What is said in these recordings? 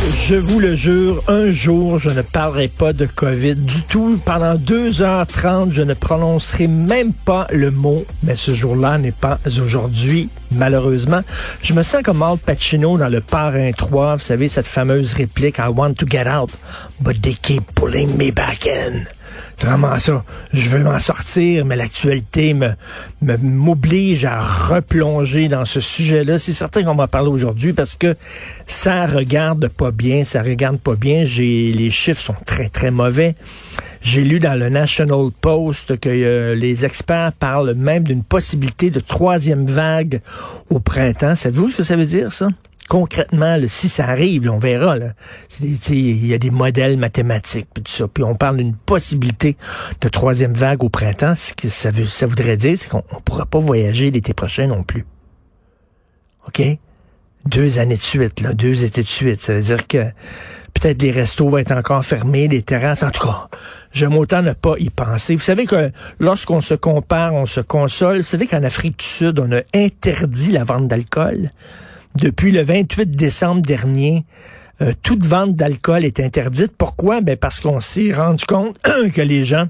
Je vous le jure, un jour, je ne parlerai pas de COVID du tout. Pendant 2h30, je ne prononcerai même pas le mot, mais ce jour-là n'est pas aujourd'hui, malheureusement. Je me sens comme Al Pacino dans Le Parrain 3, vous savez, cette fameuse réplique, I want to get out, but they keep pulling me back in. Vraiment ça. Je veux m'en sortir, mais l'actualité me, me- m'oblige à replonger dans ce sujet-là. C'est certain qu'on va parler aujourd'hui parce que ça regarde pas bien, ça regarde pas bien. J'ai les chiffres sont très très mauvais. J'ai lu dans le National Post que euh, les experts parlent même d'une possibilité de troisième vague au printemps. Savez-vous ce que ça veut dire ça? Concrètement, là, si ça arrive, là, on verra. Il y a des modèles mathématiques, puis tout ça. Puis on parle d'une possibilité de troisième vague au printemps. Ce que ça, veut, voudrait dire, c'est qu'on ne pourra pas voyager l'été prochain non plus. OK? Deux années de suite, là, deux étés de suite. Ça veut dire que peut-être les restos vont être encore fermés, les terrasses. En tout cas, j'aime autant ne pas y penser. Vous savez que lorsqu'on se compare, on se console. Vous savez qu'en Afrique du Sud, on a interdit la vente d'alcool? Depuis le 28 décembre dernier, euh, toute vente d'alcool est interdite. Pourquoi? Ben parce qu'on s'est rendu compte que les gens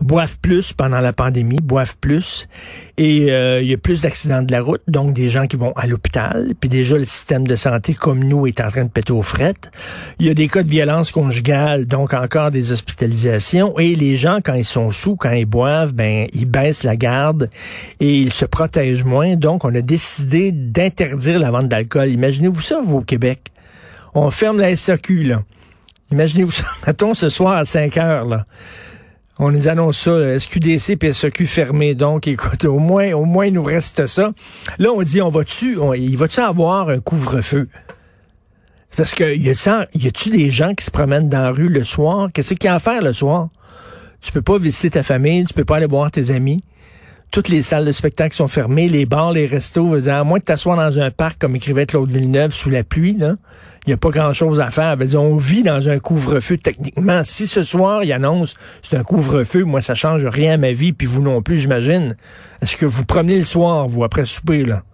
boivent plus pendant la pandémie, boivent plus, et euh, il y a plus d'accidents de la route, donc des gens qui vont à l'hôpital, puis déjà le système de santé comme nous est en train de péter aux frettes. Il y a des cas de violence conjugale, donc encore des hospitalisations, et les gens quand ils sont sous, quand ils boivent, ben ils baissent la garde et ils se protègent moins, donc on a décidé d'interdire la vente d'alcool. Imaginez-vous ça, vous, au Québec. On ferme la SAQ, là. Imaginez-vous ça, mettons ce soir à 5 heures, là. On nous annonce ça, le SQDC et SEQ fermé. Donc, écoute, au moins, au moins, il nous reste ça. Là, on dit, on va-tu, il va-tu avoir un couvre-feu? Parce que, y a-tu des gens qui se promènent dans la rue le soir? Qu'est-ce qu'il y a à faire le soir? Tu peux pas visiter ta famille, tu peux pas aller voir tes amis. Toutes les salles de spectacle sont fermées, les bars, les restos, à moins de t'asseoir dans un parc, comme écrivait Claude Villeneuve, sous la pluie, il n'y a pas grand-chose à faire. On vit dans un couvre-feu techniquement. Si ce soir, il annonce c'est un couvre-feu, moi, ça change rien à ma vie, puis vous non plus, j'imagine. Est-ce que vous promenez le soir, vous, après souper, là?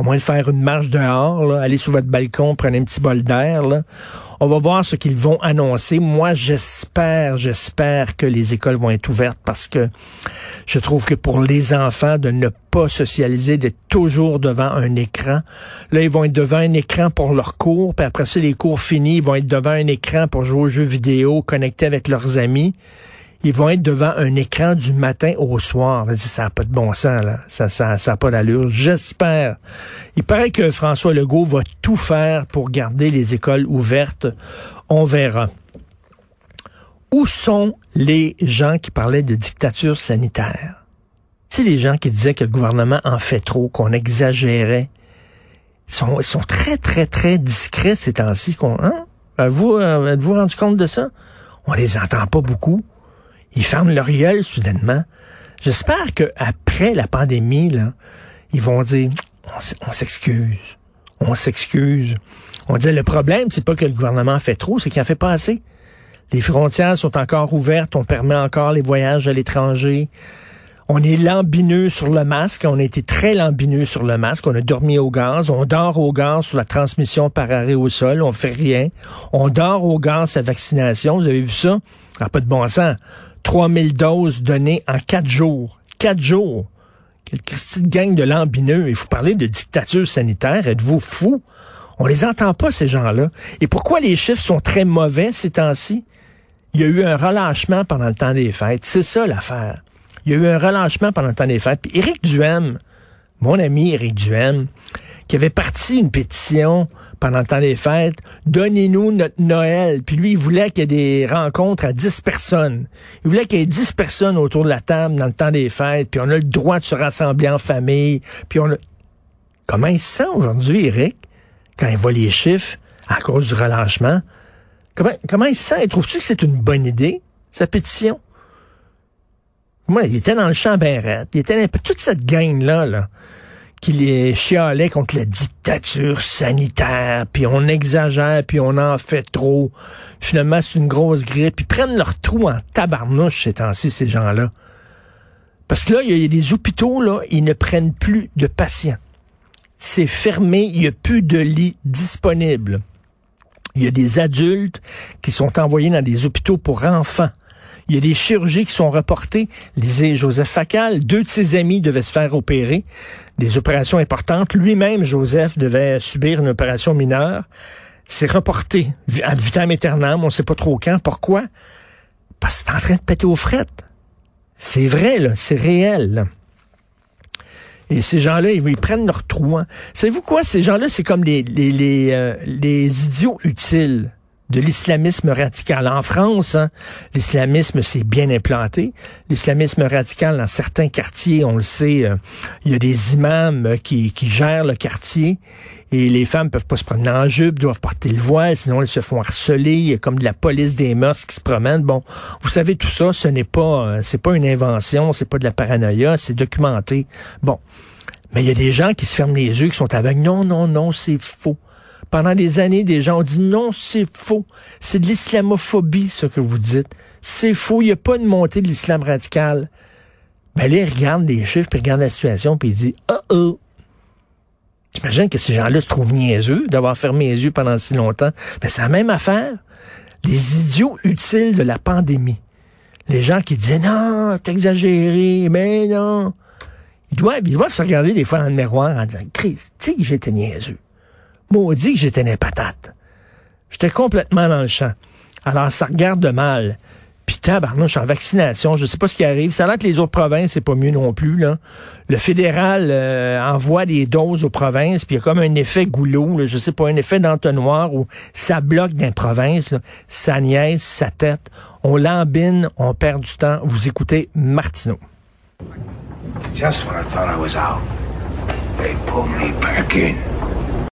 À moins de faire une marche dehors, aller sur votre balcon, prendre un petit bol d'air. On va voir ce qu'ils vont annoncer. Moi, j'espère, j'espère que les écoles vont être ouvertes parce que je trouve que pour les enfants, de ne pas socialiser, d'être toujours devant un écran. Là, ils vont être devant un écran pour leurs cours, puis après ça, les cours finis, ils vont être devant un écran pour jouer aux jeux vidéo, connectés avec leurs amis ils vont être devant un écran du matin au soir. Ça n'a pas de bon sens, là. Ça ça, ça pas d'allure. J'espère. Il paraît que François Legault va tout faire pour garder les écoles ouvertes. On verra. Où sont les gens qui parlaient de dictature sanitaire? Tu sais, les gens qui disaient que le gouvernement en fait trop, qu'on exagérait. Ils sont, ils sont très, très, très discrets ces temps-ci. Hein? Avez-vous euh, êtes-vous rendu compte de ça? On les entend pas beaucoup. Ils ferment leur gueule soudainement. J'espère que après la pandémie, là, ils vont dire on s'excuse. On s'excuse. On dit le problème, c'est pas que le gouvernement fait trop, c'est qu'il en fait pas assez. Les frontières sont encore ouvertes, on permet encore les voyages à l'étranger. On est lambineux sur le masque, on a été très lambineux sur le masque, on a dormi au gaz, on dort au gaz sur la transmission par arrêt au sol, on fait rien. On dort au gaz sa vaccination, vous avez vu ça? N'a pas de bon sens. 3000 doses données en quatre jours. Quatre jours. Quelle Christie gang de lambineux. Et vous parlez de dictature sanitaire, êtes-vous fou? On les entend pas, ces gens-là. Et pourquoi les chiffres sont très mauvais ces temps-ci? Il y a eu un relâchement pendant le temps des fêtes. C'est ça l'affaire. Il y a eu un relâchement pendant le temps des fêtes. Puis Éric Duhem, mon ami Éric Duhem, qui avait parti une pétition pendant le temps des fêtes, donnez-nous notre Noël. Puis lui, il voulait qu'il y ait des rencontres à 10 personnes. Il voulait qu'il y ait 10 personnes autour de la table dans le temps des fêtes, puis on a le droit de se rassembler en famille, puis on a... Comment il se sent aujourd'hui, Éric, quand il voit les chiffres à cause du relâchement? Comment, comment il se sent? Trouves-tu que c'est une bonne idée, sa pétition? Moi, il était dans le champ ben Il était toute cette gang-là, là, les chialait contre la dictature sanitaire, puis on exagère, puis on en fait trop. Finalement, c'est une grosse grippe. Ils prennent leur trou en tabarnouche ces temps-ci, ces gens-là. Parce que là, il y a des hôpitaux, là, ils ne prennent plus de patients. C'est fermé, il n'y a plus de lits disponibles. Il y a des adultes qui sont envoyés dans des hôpitaux pour enfants. Il y a des chirurgies qui sont reportées. Lisez Joseph Facal, deux de ses amis devaient se faire opérer, des opérations importantes. Lui-même, Joseph, devait subir une opération mineure. C'est reporté à vitam aeternam, on ne sait pas trop quand. Pourquoi? Parce que c'est en train de péter aux frettes. C'est vrai, là, c'est réel. Et ces gens-là, ils, prennent leur trou. Hein. Savez-vous quoi? Ces gens-là, c'est comme les, les, les, euh, les idiots utiles de l'islamisme radical. En France, hein, l'islamisme s'est bien implanté. L'islamisme radical, dans certains quartiers, on le sait, euh, il y a des imams euh, qui, qui gèrent le quartier et les femmes peuvent pas se promener en jupe, doivent porter le voile, sinon elles se font harceler. Il y a comme de la police des mœurs qui se promène. Bon, vous savez tout ça, ce n'est pas, euh, c'est pas une invention, c'est pas de la paranoïa, c'est documenté. Bon, mais il y a des gens qui se ferment les yeux, qui sont aveugles. Non, non, non, c'est faux. Pendant des années, des gens ont dit non, c'est faux. C'est de l'islamophobie, ce que vous dites. C'est faux. Il n'y a pas de montée de l'islam radical. Ben là, ils regardent les chiffres, puis ils regardent la situation, puis ils disent oh oh. J'imagine que ces gens-là se trouvent niaiseux d'avoir fermé les yeux pendant si longtemps? Mais c'est la même affaire. Les idiots utiles de la pandémie. Les gens qui disent non, t'es exagéré, mais non. Ils doivent, ils doivent se regarder des fois dans le miroir en disant, Chris, tu sais que j'étais niaiseux. Maudit que j'étais une patate. J'étais complètement dans le champ. Alors, ça regarde de mal. Puis tabarnouche, en vaccination, je sais pas ce qui arrive. Ça a l'air que les autres provinces, c'est pas mieux non plus. Là. Le fédéral euh, envoie des doses aux provinces, puis il y a comme un effet goulot, là, je sais pas, un effet d'entonnoir où ça bloque dans les provinces, ça niaise, ça tête. On lambine, on perd du temps. Vous écoutez Martineau. Just when I thought I was out, they pull me back in.